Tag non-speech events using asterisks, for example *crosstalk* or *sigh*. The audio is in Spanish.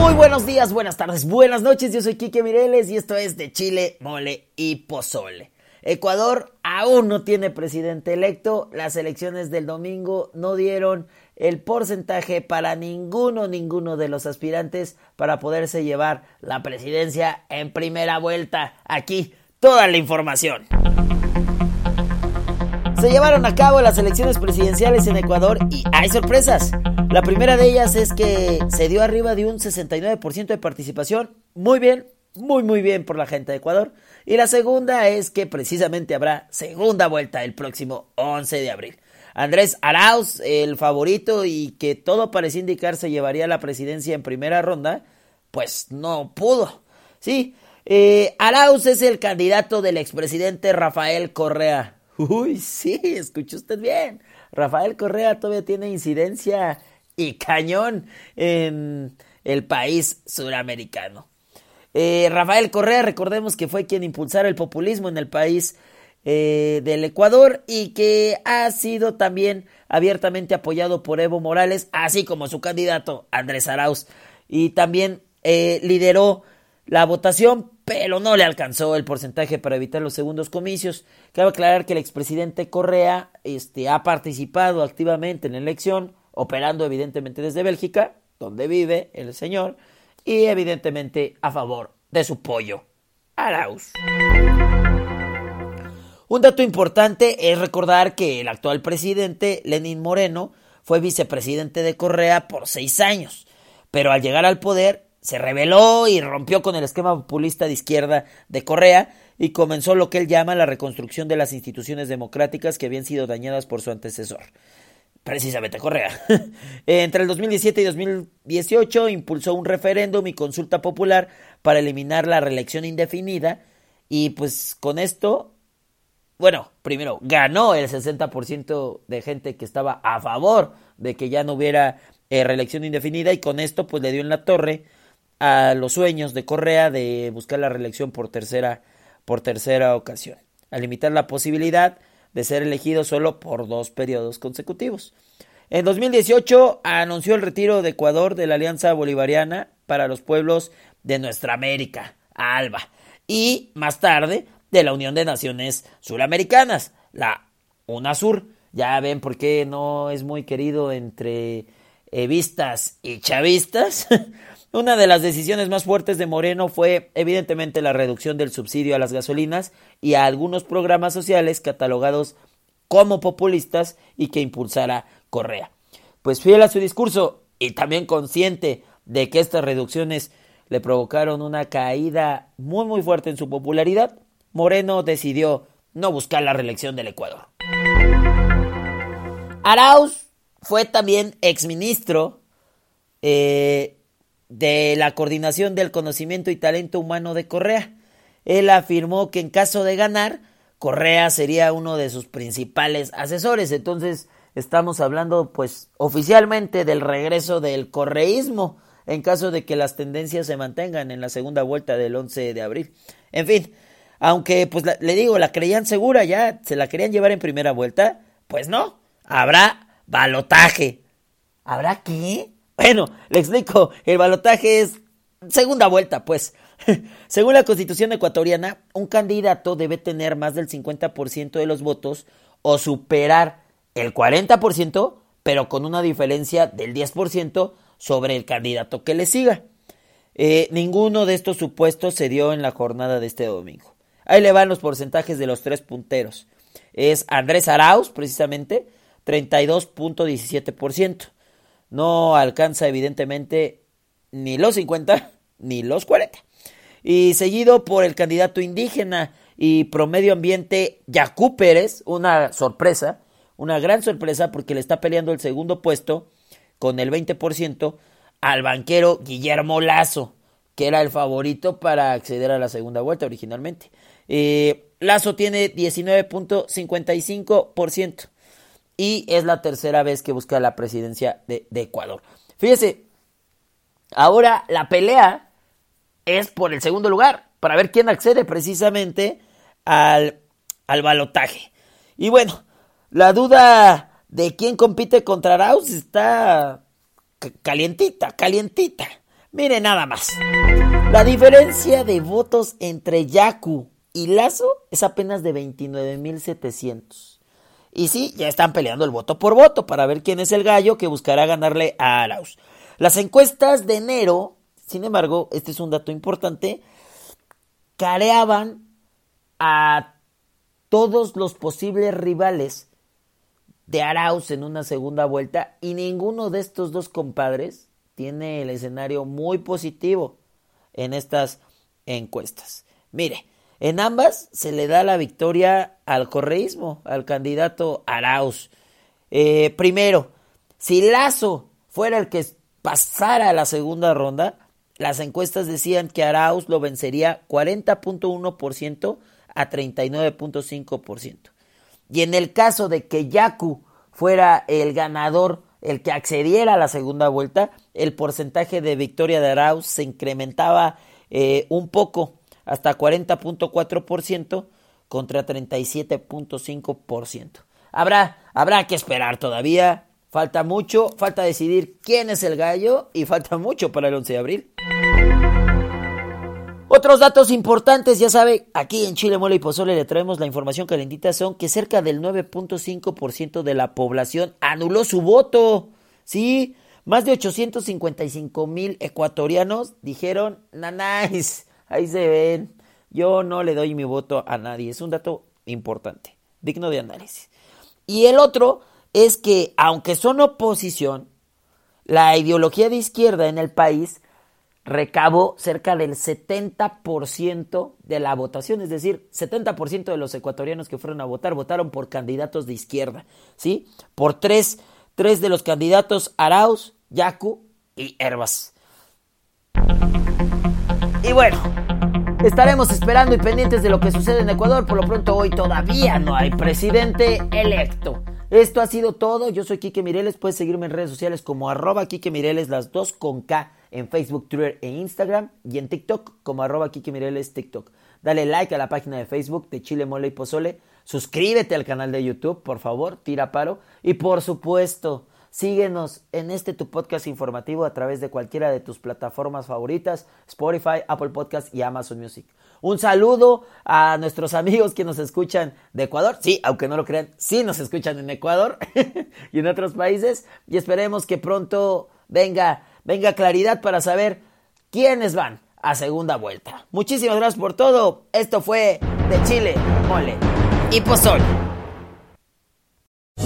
Muy buenos días, buenas tardes, buenas noches. Yo soy Quique Mireles y esto es de Chile, Mole y Pozole. Ecuador aún no tiene presidente electo. Las elecciones del domingo no dieron el porcentaje para ninguno, ninguno de los aspirantes para poderse llevar la presidencia en primera vuelta. Aquí toda la información. Se llevaron a cabo las elecciones presidenciales en Ecuador y hay sorpresas. La primera de ellas es que se dio arriba de un 69% de participación. Muy bien, muy muy bien por la gente de Ecuador. Y la segunda es que precisamente habrá segunda vuelta el próximo 11 de abril. Andrés Arauz, el favorito y que todo parecía indicar se llevaría la presidencia en primera ronda, pues no pudo. Sí, eh, Arauz es el candidato del expresidente Rafael Correa. Uy, sí, escuchó usted bien. Rafael Correa todavía tiene incidencia y cañón en el país suramericano. Eh, Rafael Correa, recordemos que fue quien impulsara el populismo en el país eh, del Ecuador y que ha sido también abiertamente apoyado por Evo Morales, así como su candidato Andrés Arauz. Y también eh, lideró la votación, pero no le alcanzó el porcentaje para evitar los segundos comicios. Cabe aclarar que el expresidente Correa este, ha participado activamente en la elección, operando evidentemente desde Bélgica, donde vive el señor, y evidentemente a favor de su pollo, Arauz. Un dato importante es recordar que el actual presidente, Lenin Moreno, fue vicepresidente de Correa por seis años, pero al llegar al poder se rebeló y rompió con el esquema populista de izquierda de Correa y comenzó lo que él llama la reconstrucción de las instituciones democráticas que habían sido dañadas por su antecesor. Precisamente Correa. *laughs* Entre el 2017 y 2018 impulsó un referéndum y consulta popular para eliminar la reelección indefinida y pues con esto, bueno, primero ganó el 60% de gente que estaba a favor de que ya no hubiera eh, reelección indefinida y con esto pues le dio en la torre a los sueños de Correa de buscar la reelección por tercera, por tercera ocasión, al limitar la posibilidad de ser elegido solo por dos periodos consecutivos. En 2018 anunció el retiro de Ecuador de la Alianza Bolivariana para los Pueblos de Nuestra América, ALBA, y más tarde de la Unión de Naciones Suramericanas, la UNASUR. Ya ven por qué no es muy querido entre evistas y chavistas. *laughs* Una de las decisiones más fuertes de Moreno fue evidentemente la reducción del subsidio a las gasolinas y a algunos programas sociales catalogados como populistas y que impulsara Correa. Pues fiel a su discurso y también consciente de que estas reducciones le provocaron una caída muy muy fuerte en su popularidad, Moreno decidió no buscar la reelección del Ecuador. Arauz fue también exministro eh, de la Coordinación del Conocimiento y Talento Humano de Correa. Él afirmó que en caso de ganar, Correa sería uno de sus principales asesores. Entonces, estamos hablando, pues, oficialmente del regreso del correísmo en caso de que las tendencias se mantengan en la segunda vuelta del 11 de abril. En fin, aunque, pues, le digo, la creían segura ya, se la querían llevar en primera vuelta, pues no, habrá balotaje. ¿Habrá qué? Bueno, le explico, el balotaje es segunda vuelta, pues. *laughs* Según la constitución ecuatoriana, un candidato debe tener más del 50% de los votos o superar el 40%, pero con una diferencia del 10% sobre el candidato que le siga. Eh, ninguno de estos supuestos se dio en la jornada de este domingo. Ahí le van los porcentajes de los tres punteros. Es Andrés Arauz, precisamente, 32.17% no alcanza evidentemente ni los 50 *laughs* ni los 40. Y seguido por el candidato indígena y promedio ambiente Yacú Pérez, una sorpresa, una gran sorpresa porque le está peleando el segundo puesto con el 20% al banquero Guillermo Lazo, que era el favorito para acceder a la segunda vuelta originalmente. Eh, Lazo tiene 19.55% y es la tercera vez que busca la presidencia de, Ecuador. Fíjese, ahora la pelea es por el segundo lugar, para ver quién accede precisamente al, al balotaje. Y bueno, la duda de quién compite contra Arauz está calientita, calientita. Mire nada más. La diferencia de votos entre Yaku y Lazo es apenas de 29.700. Y sí, ya están peleando el voto por voto para ver quién es el gallo que buscará ganarle a Arauz. Las encuestas de enero, sin embargo, este es un dato importante, careaban a todos los posibles rivales de Arauz en una segunda vuelta y ninguno de estos dos compadres tiene el escenario muy positivo en estas encuestas. Mire, en ambas se le da la victoria al correísmo, al candidato Arauz. Eh, primero, si Lazo fuera el que pasara a la segunda ronda, las encuestas decían que Arauz lo vencería 40.1% a 39.5%. Y en el caso de que Yaku fuera el ganador, el que accediera a la segunda vuelta, el porcentaje de victoria de Arauz se incrementaba eh, un poco hasta 40.4% contra 37.5%. Habrá, habrá que esperar todavía. Falta mucho, falta decidir quién es el gallo y falta mucho para el 11 de abril. Otros datos importantes, ya sabe, aquí en Chile, Mole y Pozole le traemos la información calentita, son que cerca del 9.5% de la población anuló su voto. Sí, más de 855 mil ecuatorianos dijeron, nanáis, ahí se ven, yo no le doy mi voto a nadie. Es un dato importante, digno de análisis. Y el otro es que, aunque son oposición, la ideología de izquierda en el país recabó cerca del 70% de la votación, es decir, 70% de los ecuatorianos que fueron a votar votaron por candidatos de izquierda, ¿sí? Por tres, tres de los candidatos Arauz, Yacu y Herbas. Y bueno, estaremos esperando y pendientes de lo que sucede en Ecuador. Por lo pronto hoy todavía no hay presidente electo. Esto ha sido todo. Yo soy Quique Mireles. Puedes seguirme en redes sociales como arroba Quique Mireles, las dos con K en Facebook, Twitter e Instagram y en TikTok como arroba Kiki Mireles TikTok. Dale like a la página de Facebook de Chile Mole y Pozole. Suscríbete al canal de YouTube, por favor, tira paro. Y por supuesto, síguenos en este tu podcast informativo a través de cualquiera de tus plataformas favoritas, Spotify, Apple Podcast y Amazon Music. Un saludo a nuestros amigos que nos escuchan de Ecuador. Sí, aunque no lo crean, sí nos escuchan en Ecuador *laughs* y en otros países. Y esperemos que pronto venga venga claridad para saber quiénes van a segunda vuelta. Muchísimas gracias por todo. Esto fue de Chile, mole y pozole.